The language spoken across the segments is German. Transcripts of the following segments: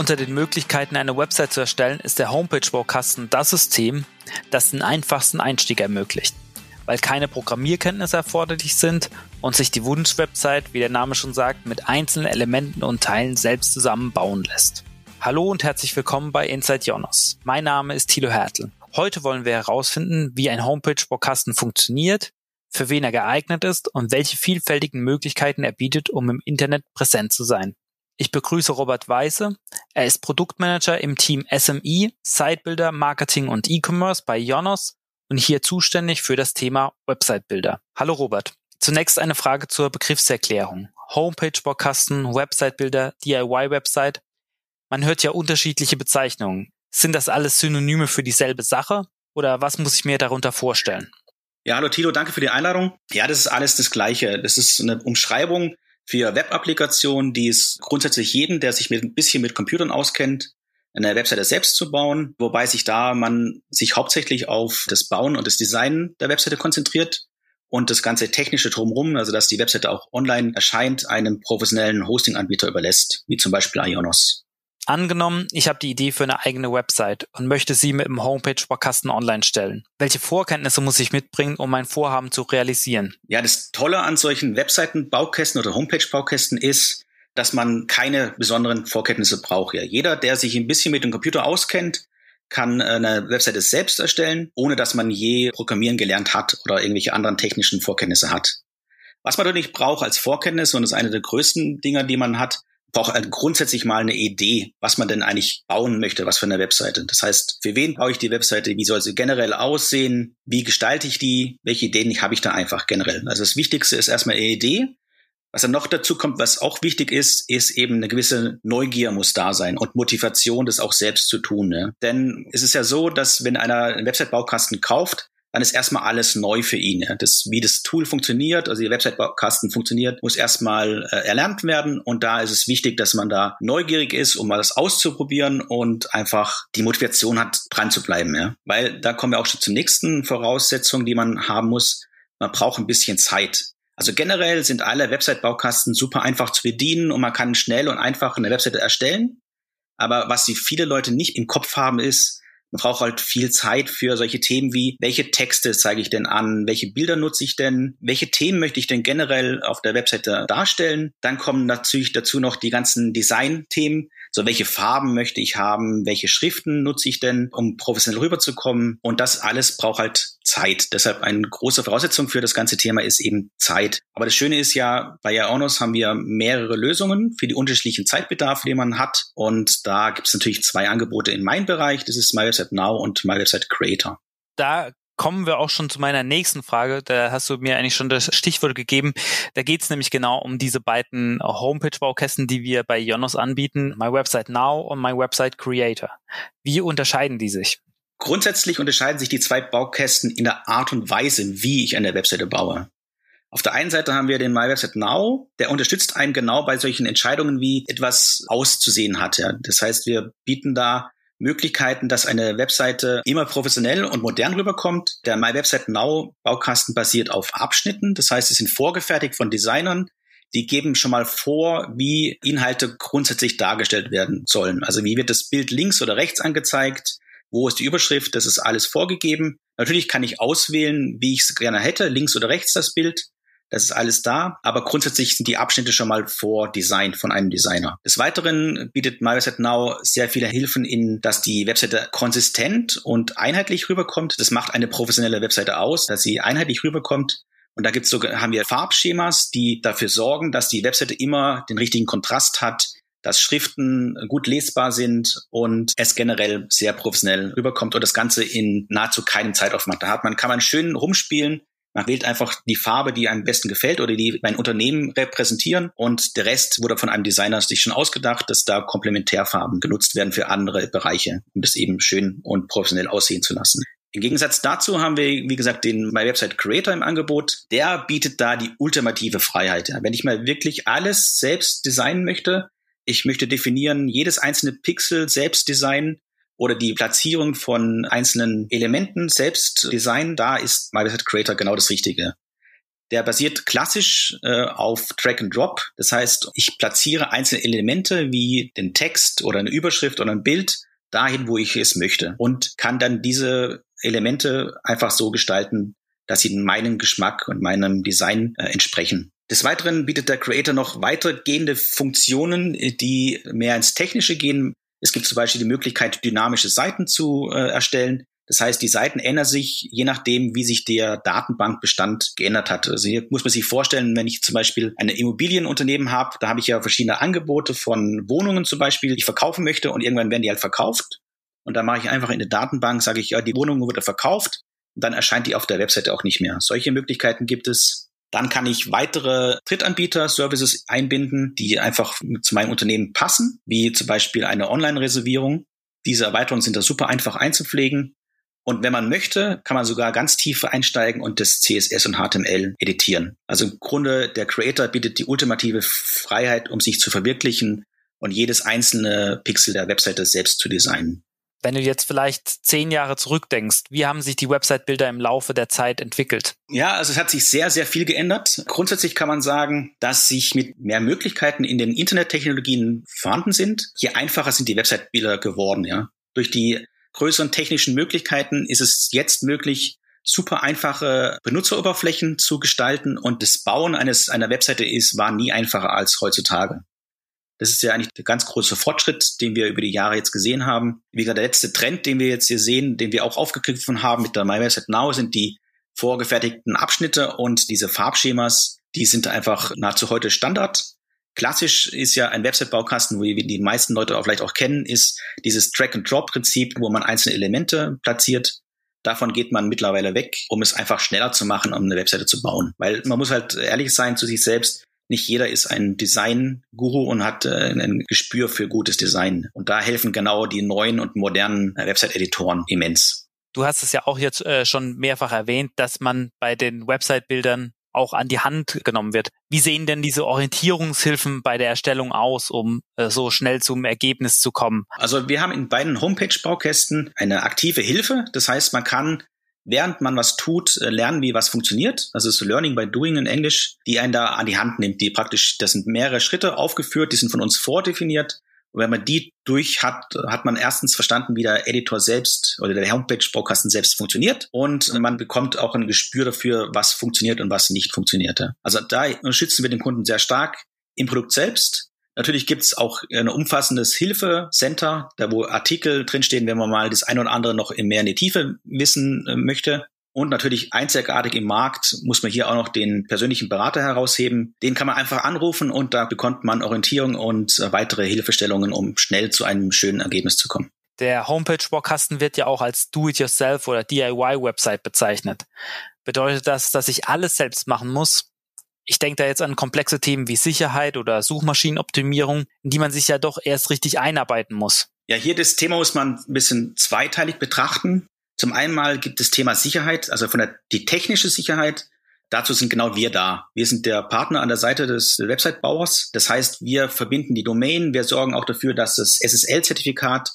Unter den Möglichkeiten, eine Website zu erstellen, ist der Homepage-Baukasten das System, das den einfachsten Einstieg ermöglicht. Weil keine Programmierkenntnisse erforderlich sind und sich die Wunsch-Website, wie der Name schon sagt, mit einzelnen Elementen und Teilen selbst zusammenbauen lässt. Hallo und herzlich willkommen bei Inside Jonas. Mein Name ist Thilo Hertel. Heute wollen wir herausfinden, wie ein Homepage-Baukasten funktioniert, für wen er geeignet ist und welche vielfältigen Möglichkeiten er bietet, um im Internet präsent zu sein. Ich begrüße Robert Weiße. Er ist Produktmanager im Team SMI, Sitebuilder, Marketing und E-Commerce bei Jonos und hier zuständig für das Thema Website-Bilder. Hallo Robert. Zunächst eine Frage zur Begriffserklärung. Homepage-Baukasten, Website-Bilder, DIY-Website. Man hört ja unterschiedliche Bezeichnungen. Sind das alles Synonyme für dieselbe Sache? Oder was muss ich mir darunter vorstellen? Ja, hallo Tilo, danke für die Einladung. Ja, das ist alles das Gleiche. Das ist eine Umschreibung für Web-Applikationen, die es grundsätzlich jedem, der sich mit ein bisschen mit Computern auskennt, eine Webseite selbst zu bauen, wobei sich da man sich hauptsächlich auf das Bauen und das Design der Webseite konzentriert und das ganze technische drumherum, also dass die Webseite auch online erscheint, einem professionellen Hosting-Anbieter überlässt, wie zum Beispiel Ionos. Angenommen, ich habe die Idee für eine eigene Website und möchte sie mit dem Homepage-Baukasten online stellen. Welche Vorkenntnisse muss ich mitbringen, um mein Vorhaben zu realisieren? Ja, das Tolle an solchen Webseiten-Baukästen oder Homepage-Baukästen ist, dass man keine besonderen Vorkenntnisse braucht. Ja, jeder, der sich ein bisschen mit dem Computer auskennt, kann eine Webseite selbst erstellen, ohne dass man je Programmieren gelernt hat oder irgendwelche anderen technischen Vorkenntnisse hat. Was man natürlich braucht als Vorkenntnis, und das ist eine der größten Dinger, die man hat, brauche halt grundsätzlich mal eine Idee, was man denn eigentlich bauen möchte, was für eine Webseite. Das heißt, für wen baue ich die Webseite, wie soll sie generell aussehen, wie gestalte ich die, welche Ideen habe ich da einfach generell. Also das Wichtigste ist erstmal eine Idee. Was dann noch dazu kommt, was auch wichtig ist, ist eben eine gewisse Neugier muss da sein und Motivation, das auch selbst zu tun. Ne? Denn es ist ja so, dass wenn einer einen Website-Baukasten kauft, dann ist erstmal alles neu für ihn. Das, wie das Tool funktioniert, also die Website-Kasten funktioniert, muss erstmal äh, erlernt werden. Und da ist es wichtig, dass man da neugierig ist, um mal das auszuprobieren und einfach die Motivation hat, dran zu bleiben. Ja. Weil da kommen wir auch schon zur nächsten Voraussetzung, die man haben muss. Man braucht ein bisschen Zeit. Also generell sind alle Website-Baukasten super einfach zu bedienen und man kann schnell und einfach eine Webseite erstellen. Aber was die viele Leute nicht im Kopf haben, ist, man braucht halt viel Zeit für solche Themen wie, welche Texte zeige ich denn an, welche Bilder nutze ich denn, welche Themen möchte ich denn generell auf der Webseite darstellen. Dann kommen natürlich dazu noch die ganzen Design-Themen, so welche Farben möchte ich haben, welche Schriften nutze ich denn, um professionell rüberzukommen. Und das alles braucht halt Zeit. Deshalb eine große Voraussetzung für das ganze Thema ist eben Zeit. Aber das Schöne ist ja, bei Ionos haben wir mehrere Lösungen für die unterschiedlichen Zeitbedarfe, die man hat. Und da gibt es natürlich zwei Angebote in meinem Bereich. Das ist My Now und My Website Creator. Da kommen wir auch schon zu meiner nächsten Frage. Da hast du mir eigentlich schon das Stichwort gegeben. Da geht es nämlich genau um diese beiden Homepage-Baukästen, die wir bei Jonos anbieten, My Website Now und My Website Creator. Wie unterscheiden die sich? Grundsätzlich unterscheiden sich die zwei Baukästen in der Art und Weise, wie ich eine Webseite baue. Auf der einen Seite haben wir den My Website Now, der unterstützt einen genau bei solchen Entscheidungen, wie etwas auszusehen hat. Ja. Das heißt, wir bieten da Möglichkeiten, dass eine Webseite immer professionell und modern rüberkommt. Der My Website Now Baukasten basiert auf Abschnitten. Das heißt, sie sind vorgefertigt von Designern. Die geben schon mal vor, wie Inhalte grundsätzlich dargestellt werden sollen. Also wie wird das Bild links oder rechts angezeigt? Wo ist die Überschrift? Das ist alles vorgegeben. Natürlich kann ich auswählen, wie ich es gerne hätte, links oder rechts das Bild. Das ist alles da, aber grundsätzlich sind die Abschnitte schon mal vordesignt von einem Designer. Des Weiteren bietet MyWebsite Now sehr viele Hilfen in, dass die Webseite konsistent und einheitlich rüberkommt. Das macht eine professionelle Webseite aus, dass sie einheitlich rüberkommt. Und da gibt's sogar, haben wir Farbschemas, die dafür sorgen, dass die Webseite immer den richtigen Kontrast hat, dass Schriften gut lesbar sind und es generell sehr professionell rüberkommt und das Ganze in nahezu keinem Zeitaufwand. Da hat man, kann man schön rumspielen, man wählt einfach die Farbe, die einem am besten gefällt oder die mein Unternehmen repräsentieren und der Rest wurde von einem Designer sich schon ausgedacht, dass da Komplementärfarben genutzt werden für andere Bereiche, um das eben schön und professionell aussehen zu lassen. Im Gegensatz dazu haben wir, wie gesagt, den My Website Creator im Angebot. Der bietet da die ultimative Freiheit. Wenn ich mal wirklich alles selbst designen möchte, ich möchte definieren, jedes einzelne Pixel selbst designen, oder die Platzierung von einzelnen Elementen selbst designen, da ist Website Creator genau das Richtige. Der basiert klassisch äh, auf Drag and Drop. Das heißt, ich platziere einzelne Elemente wie den Text oder eine Überschrift oder ein Bild dahin, wo ich es möchte und kann dann diese Elemente einfach so gestalten, dass sie meinem Geschmack und meinem Design äh, entsprechen. Des Weiteren bietet der Creator noch weitergehende Funktionen, die mehr ins Technische gehen. Es gibt zum Beispiel die Möglichkeit, dynamische Seiten zu äh, erstellen. Das heißt, die Seiten ändern sich je nachdem, wie sich der Datenbankbestand geändert hat. Also hier muss man sich vorstellen, wenn ich zum Beispiel eine Immobilienunternehmen habe, da habe ich ja verschiedene Angebote von Wohnungen zum Beispiel, die ich verkaufen möchte und irgendwann werden die halt verkauft. Und dann mache ich einfach in der Datenbank, sage ich, ja, die Wohnung wurde verkauft. Und dann erscheint die auf der Webseite auch nicht mehr. Solche Möglichkeiten gibt es. Dann kann ich weitere Drittanbieter-Services einbinden, die einfach zu meinem Unternehmen passen, wie zum Beispiel eine Online-Reservierung. Diese Erweiterungen sind da super einfach einzupflegen. Und wenn man möchte, kann man sogar ganz tief einsteigen und das CSS und HTML editieren. Also im Grunde, der Creator bietet die ultimative Freiheit, um sich zu verwirklichen und jedes einzelne Pixel der Webseite selbst zu designen. Wenn du jetzt vielleicht zehn Jahre zurückdenkst, wie haben sich die Website-Bilder im Laufe der Zeit entwickelt? Ja, also es hat sich sehr, sehr viel geändert. Grundsätzlich kann man sagen, dass sich mit mehr Möglichkeiten in den Internettechnologien vorhanden sind, je einfacher sind die Website-Bilder geworden, ja. Durch die größeren technischen Möglichkeiten ist es jetzt möglich, super einfache Benutzeroberflächen zu gestalten und das Bauen eines einer Webseite ist war nie einfacher als heutzutage. Das ist ja eigentlich der ganz große Fortschritt, den wir über die Jahre jetzt gesehen haben. Wie gesagt, der letzte Trend, den wir jetzt hier sehen, den wir auch aufgegriffen haben mit der My Website Now, sind die vorgefertigten Abschnitte und diese Farbschemas, die sind einfach nahezu heute Standard. Klassisch ist ja ein Website-Baukasten, wie die meisten Leute auch vielleicht auch kennen, ist dieses Drag-and-Drop-Prinzip, wo man einzelne Elemente platziert. Davon geht man mittlerweile weg, um es einfach schneller zu machen, um eine Webseite zu bauen. Weil man muss halt ehrlich sein zu sich selbst nicht jeder ist ein Design-Guru und hat äh, ein Gespür für gutes Design. Und da helfen genau die neuen und modernen äh, Website-Editoren immens. Du hast es ja auch jetzt äh, schon mehrfach erwähnt, dass man bei den Website-Bildern auch an die Hand genommen wird. Wie sehen denn diese Orientierungshilfen bei der Erstellung aus, um äh, so schnell zum Ergebnis zu kommen? Also wir haben in beiden Homepage-Baukästen eine aktive Hilfe. Das heißt, man kann während man was tut, äh, lernen, wie was funktioniert. Also so Learning by Doing in Englisch, die einen da an die Hand nimmt, die praktisch, das sind mehrere Schritte aufgeführt, die sind von uns vordefiniert. Und wenn man die durch hat, hat man erstens verstanden, wie der Editor selbst oder der Homepage-Baukasten selbst funktioniert. Und man bekommt auch ein Gespür dafür, was funktioniert und was nicht funktionierte. Also da schützen wir den Kunden sehr stark im Produkt selbst. Natürlich gibt's auch ein umfassendes Hilfecenter, da wo Artikel drinstehen, wenn man mal das eine oder andere noch mehr in die Tiefe wissen äh, möchte. Und natürlich einzigartig im Markt muss man hier auch noch den persönlichen Berater herausheben. Den kann man einfach anrufen und da bekommt man Orientierung und äh, weitere Hilfestellungen, um schnell zu einem schönen Ergebnis zu kommen. Der Homepage-Baukasten wird ja auch als Do-it-yourself oder DIY-Website bezeichnet. Bedeutet das, dass ich alles selbst machen muss? Ich denke da jetzt an komplexe Themen wie Sicherheit oder Suchmaschinenoptimierung, in die man sich ja doch erst richtig einarbeiten muss. Ja, hier das Thema muss man ein bisschen zweiteilig betrachten. Zum einen mal gibt es Thema Sicherheit, also von der die technische Sicherheit. Dazu sind genau wir da. Wir sind der Partner an der Seite des Website-Bauers. Das heißt, wir verbinden die Domain, wir sorgen auch dafür, dass das SSL-Zertifikat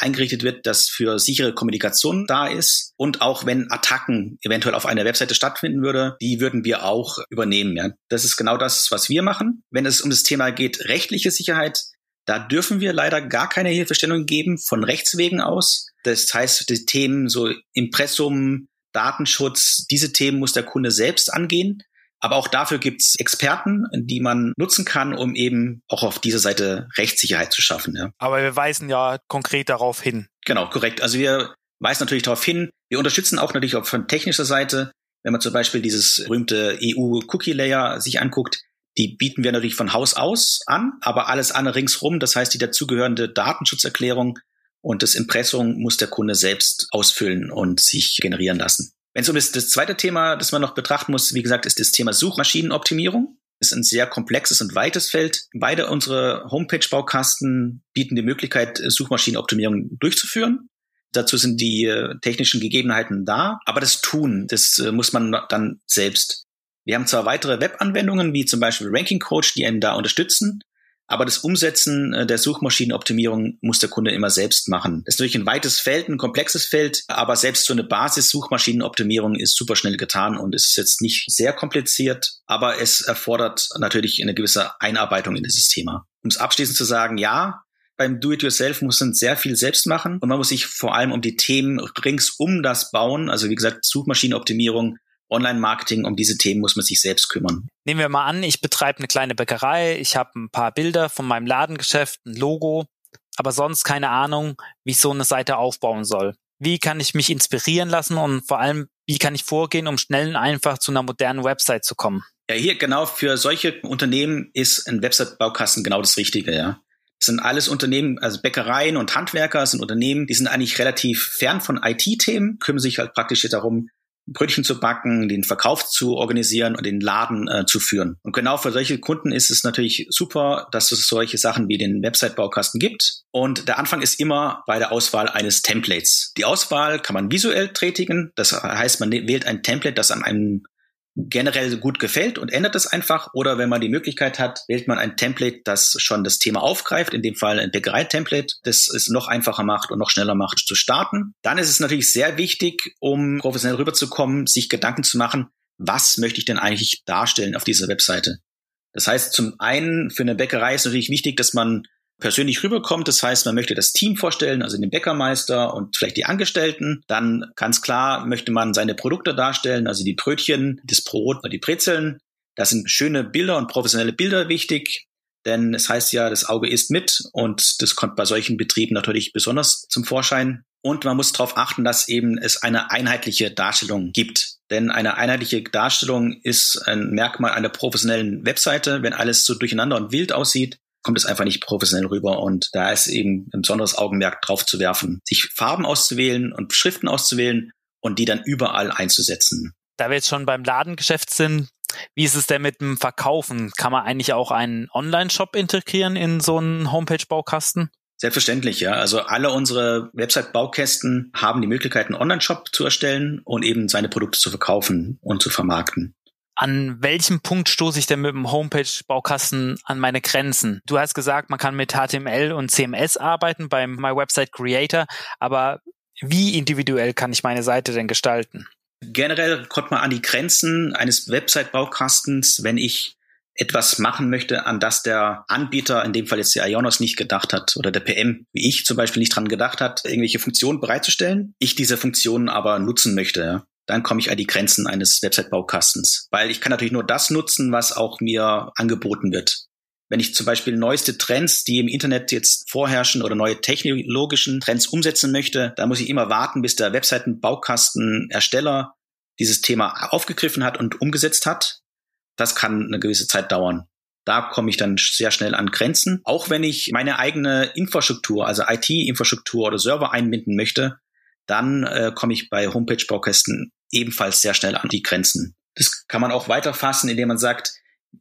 eingerichtet wird, das für sichere Kommunikation da ist. Und auch wenn Attacken eventuell auf einer Webseite stattfinden würde, die würden wir auch übernehmen. Ja. Das ist genau das, was wir machen. Wenn es um das Thema geht, rechtliche Sicherheit, da dürfen wir leider gar keine Hilfestellung geben von Rechtswegen aus. Das heißt, die Themen so Impressum, Datenschutz, diese Themen muss der Kunde selbst angehen. Aber auch dafür gibt's Experten, die man nutzen kann, um eben auch auf dieser Seite Rechtssicherheit zu schaffen. Ja. Aber wir weisen ja konkret darauf hin. Genau, korrekt. Also wir weisen natürlich darauf hin. Wir unterstützen auch natürlich auch von technischer Seite, wenn man zum Beispiel dieses berühmte EU-Cookie-Layer sich anguckt, die bieten wir natürlich von Haus aus an, aber alles andere ringsrum, das heißt die dazugehörende Datenschutzerklärung und das Impressum muss der Kunde selbst ausfüllen und sich generieren lassen. Wenn es um das, das zweite Thema, das man noch betrachten muss, wie gesagt, ist das Thema Suchmaschinenoptimierung. Ist ein sehr komplexes und weites Feld. Beide unsere Homepage-Baukasten bieten die Möglichkeit, Suchmaschinenoptimierung durchzuführen. Dazu sind die äh, technischen Gegebenheiten da, aber das Tun, das äh, muss man dann selbst. Wir haben zwar weitere Webanwendungen, wie zum Beispiel Ranking Coach, die einen da unterstützen, Aber das Umsetzen äh, der Suchmaschinenoptimierung muss der Kunde immer selbst machen. Das ist natürlich ein weites Feld, ein komplexes Feld, aber selbst so eine Basis-Suchmaschinenoptimierung ist super schnell getan und ist jetzt nicht sehr kompliziert, aber es erfordert natürlich eine gewisse Einarbeitung in dieses Thema. Um es abschließend zu sagen, ja, beim Do-it-yourself muss man sehr viel selbst machen und man muss sich vor allem um die Themen rings um das bauen, also wie gesagt Suchmaschinenoptimierung, Online-Marketing, um diese Themen muss man sich selbst kümmern. Nehmen wir mal an, ich betreibe eine kleine Bäckerei, ich habe ein paar Bilder von meinem Ladengeschäft, ein Logo, aber sonst keine Ahnung, wie ich so eine Seite aufbauen soll. Wie kann ich mich inspirieren lassen und vor allem, wie kann ich vorgehen, um schnell und einfach zu einer modernen Website zu kommen? Ja, hier genau für solche Unternehmen ist ein Website-Baukasten genau das Richtige, ja. Das sind alles Unternehmen, also Bäckereien und Handwerker sind Unternehmen, die sind eigentlich relativ fern von IT-Themen, kümmern sich halt praktisch darum, Brötchen zu backen, den Verkauf zu organisieren und den Laden äh, zu führen. Und genau für solche Kunden ist es natürlich super, dass es solche Sachen wie den Website-Baukasten gibt. Und der Anfang ist immer bei der Auswahl eines Templates. Die Auswahl kann man visuell tätigen. Das heißt, man wählt ein Template, das an einem generell gut gefällt und ändert es einfach. Oder wenn man die Möglichkeit hat, wählt man ein Template, das schon das Thema aufgreift, in dem Fall ein Bäckerei-Template, das es noch einfacher macht und noch schneller macht zu starten. Dann ist es natürlich sehr wichtig, um professionell rüberzukommen, sich Gedanken zu machen, was möchte ich denn eigentlich darstellen auf dieser Webseite? Das heißt, zum einen für eine Bäckerei ist natürlich wichtig, dass man persönlich rüberkommt. Das heißt, man möchte das Team vorstellen, also den Bäckermeister und vielleicht die Angestellten. Dann ganz klar möchte man seine Produkte darstellen, also die Brötchen, das Brot oder die Brezeln. Da sind schöne Bilder und professionelle Bilder wichtig. Denn es heißt ja, das Auge ist mit und das kommt bei solchen Betrieben natürlich besonders zum Vorschein. Und man muss darauf achten, dass eben es eine einheitliche Darstellung gibt. Denn eine einheitliche Darstellung ist ein Merkmal einer professionellen Webseite. Wenn alles so durcheinander und wild aussieht, kommt es einfach nicht professionell rüber. Und da ist eben ein besonderes Augenmerk drauf zu werfen, sich Farben auszuwählen und Schriften auszuwählen und die dann überall einzusetzen. Da wir jetzt schon beim Ladengeschäft sind, wie ist es denn mit dem Verkaufen? Kann man eigentlich auch einen Online-Shop integrieren in so einen Homepage-Baukasten? Selbstverständlich, ja. Also alle unsere Website-Baukästen haben die Möglichkeit, einen Online-Shop zu erstellen und eben seine Produkte zu verkaufen und zu vermarkten. An welchem Punkt stoße ich denn mit dem Homepage-Baukasten an meine Grenzen? Du hast gesagt, man kann mit HTML und CMS arbeiten beim My Website Creator, aber wie individuell kann ich meine Seite denn gestalten? Generell kommt man an die Grenzen eines Website-Baukastens, wenn ich etwas machen möchte, an das der Anbieter, in dem Fall jetzt der Ionos, nicht gedacht hat oder der PM, wie ich zum Beispiel nicht dran gedacht hat, irgendwelche Funktionen bereitzustellen. Ich diese Funktionen aber nutzen möchte. Dann komme ich an die Grenzen eines Website-Baukastens. Weil ich kann natürlich nur das nutzen, was auch mir angeboten wird. Wenn ich zum Beispiel neueste Trends, die im Internet jetzt vorherrschen oder neue technologischen Trends umsetzen möchte, dann muss ich immer warten, bis der Webseitenbaukastenersteller dieses Thema aufgegriffen hat und umgesetzt hat. Das kann eine gewisse Zeit dauern. Da komme ich dann sehr schnell an Grenzen. Auch wenn ich meine eigene Infrastruktur, also IT-Infrastruktur oder Server einbinden möchte, dann äh, komme ich bei Homepage-Baukästen ebenfalls sehr schnell an die Grenzen. Das kann man auch weiterfassen, indem man sagt,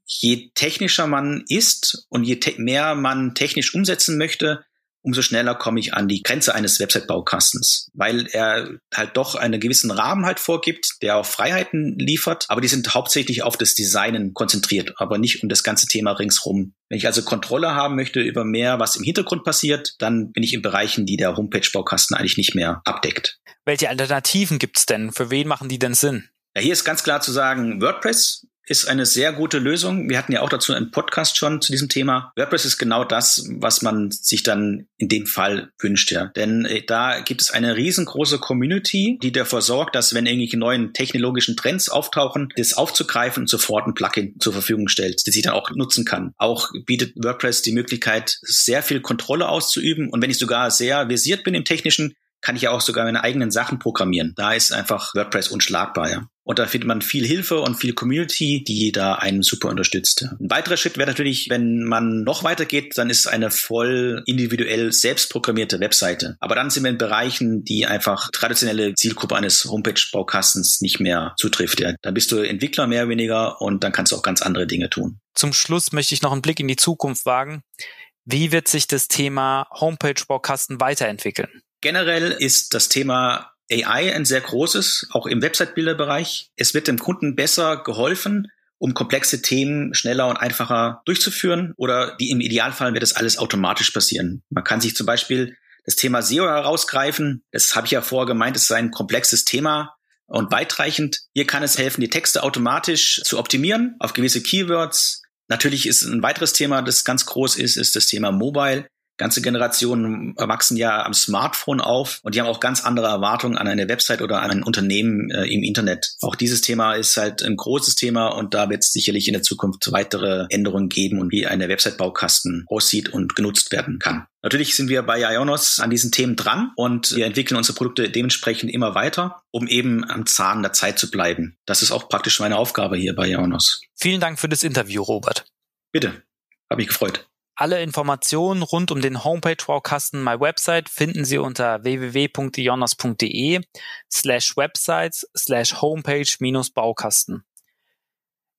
je technischer man ist und je mehr man technisch umsetzen möchte, umso schneller komme ich an die Grenze eines Website-Baukastens, weil er halt doch einen gewissen Rahmen halt vorgibt, der auch Freiheiten liefert, aber die sind hauptsächlich auf das Designen konzentriert, aber nicht um das ganze Thema ringsrum. Wenn ich also Kontrolle haben möchte über mehr, was im Hintergrund passiert, dann bin ich in Bereichen, die der Homepage-Baukasten eigentlich nicht mehr abdeckt. Welche Alternativen gibt's denn? Für wen machen die denn Sinn? Ja, hier ist ganz klar zu sagen, WordPress ist eine sehr gute Lösung. Wir hatten ja auch dazu einen Podcast schon zu diesem Thema. WordPress ist genau das, was man sich dann in dem Fall wünscht, ja. Denn äh, da gibt es eine riesengroße Community, die dafür sorgt, dass wenn irgendwelche neuen technologischen Trends auftauchen, das aufzugreifen und sofort ein Plugin zur Verfügung stellt, das ich dann auch nutzen kann. Auch bietet WordPress die Möglichkeit, sehr viel Kontrolle auszuüben. Und wenn ich sogar sehr versiert bin im Technischen, kann ich ja auch sogar meine eigenen Sachen programmieren. Da ist einfach WordPress unschlagbar, ja. Und da findet man viel Hilfe und viel Community, die da einen super unterstützt. Ein weiterer Schritt wäre natürlich, wenn man noch weiter geht, dann ist es eine voll individuell selbst programmierte Webseite. Aber dann sind wir in Bereichen, die einfach traditionelle Zielgruppe eines Homepage-Baukastens nicht mehr zutrifft. Ja. Dann bist du Entwickler mehr oder weniger und dann kannst du auch ganz andere Dinge tun. Zum Schluss möchte ich noch einen Blick in die Zukunft wagen. Wie wird sich das Thema Homepage-Baukasten weiterentwickeln? Generell ist das Thema AI ein sehr großes, auch im Website-Bilderbereich. Es wird dem Kunden besser geholfen um komplexe Themen schneller und einfacher durchzuführen oder wie im Idealfall wird das alles automatisch passieren. Man kann sich zum Beispiel das Thema SEO herausgreifen. Das habe ich ja vorher gemeint, es ist ein komplexes Thema und weitreichend. Hier kann es helfen, die Texte automatisch zu optimieren auf gewisse Keywords. Natürlich ist ein weiteres Thema, das ganz groß ist, ist das Thema Mobile. Ganze Generationen wachsen ja am Smartphone auf und die haben auch ganz andere Erwartungen an eine Website oder an ein Unternehmen äh, im Internet. Auch dieses Thema ist halt ein großes Thema und da wird es sicherlich in der Zukunft weitere Änderungen geben und wie eine Website-Baukasten aussieht und genutzt werden kann. Natürlich sind wir bei Ionos an diesen Themen dran und wir entwickeln unsere Produkte dementsprechend immer weiter, um eben am Zahn der Zeit zu bleiben. Das ist auch praktisch meine Aufgabe hier bei Ionos. Vielen Dank für das Interview, Robert. Bitte, habe mich gefreut. Alle Informationen rund um den Homepage-Baukasten My Website finden Sie unter www.ionos.de slash websites slash homepage-baukasten.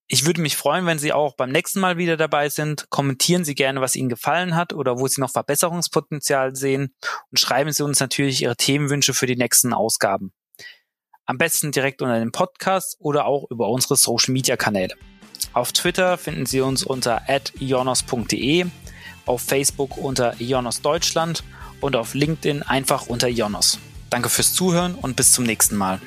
Ich würde mich freuen, wenn Sie auch beim nächsten Mal wieder dabei sind. Kommentieren Sie gerne, was Ihnen gefallen hat oder wo Sie noch Verbesserungspotenzial sehen und schreiben Sie uns natürlich Ihre Themenwünsche für die nächsten Ausgaben. Am besten direkt unter dem Podcast oder auch über unsere Social-Media-Kanäle. Auf Twitter finden Sie uns unter ionos.de, auf Facebook unter Ionos Deutschland und auf LinkedIn einfach unter Ionos. Danke fürs Zuhören und bis zum nächsten Mal.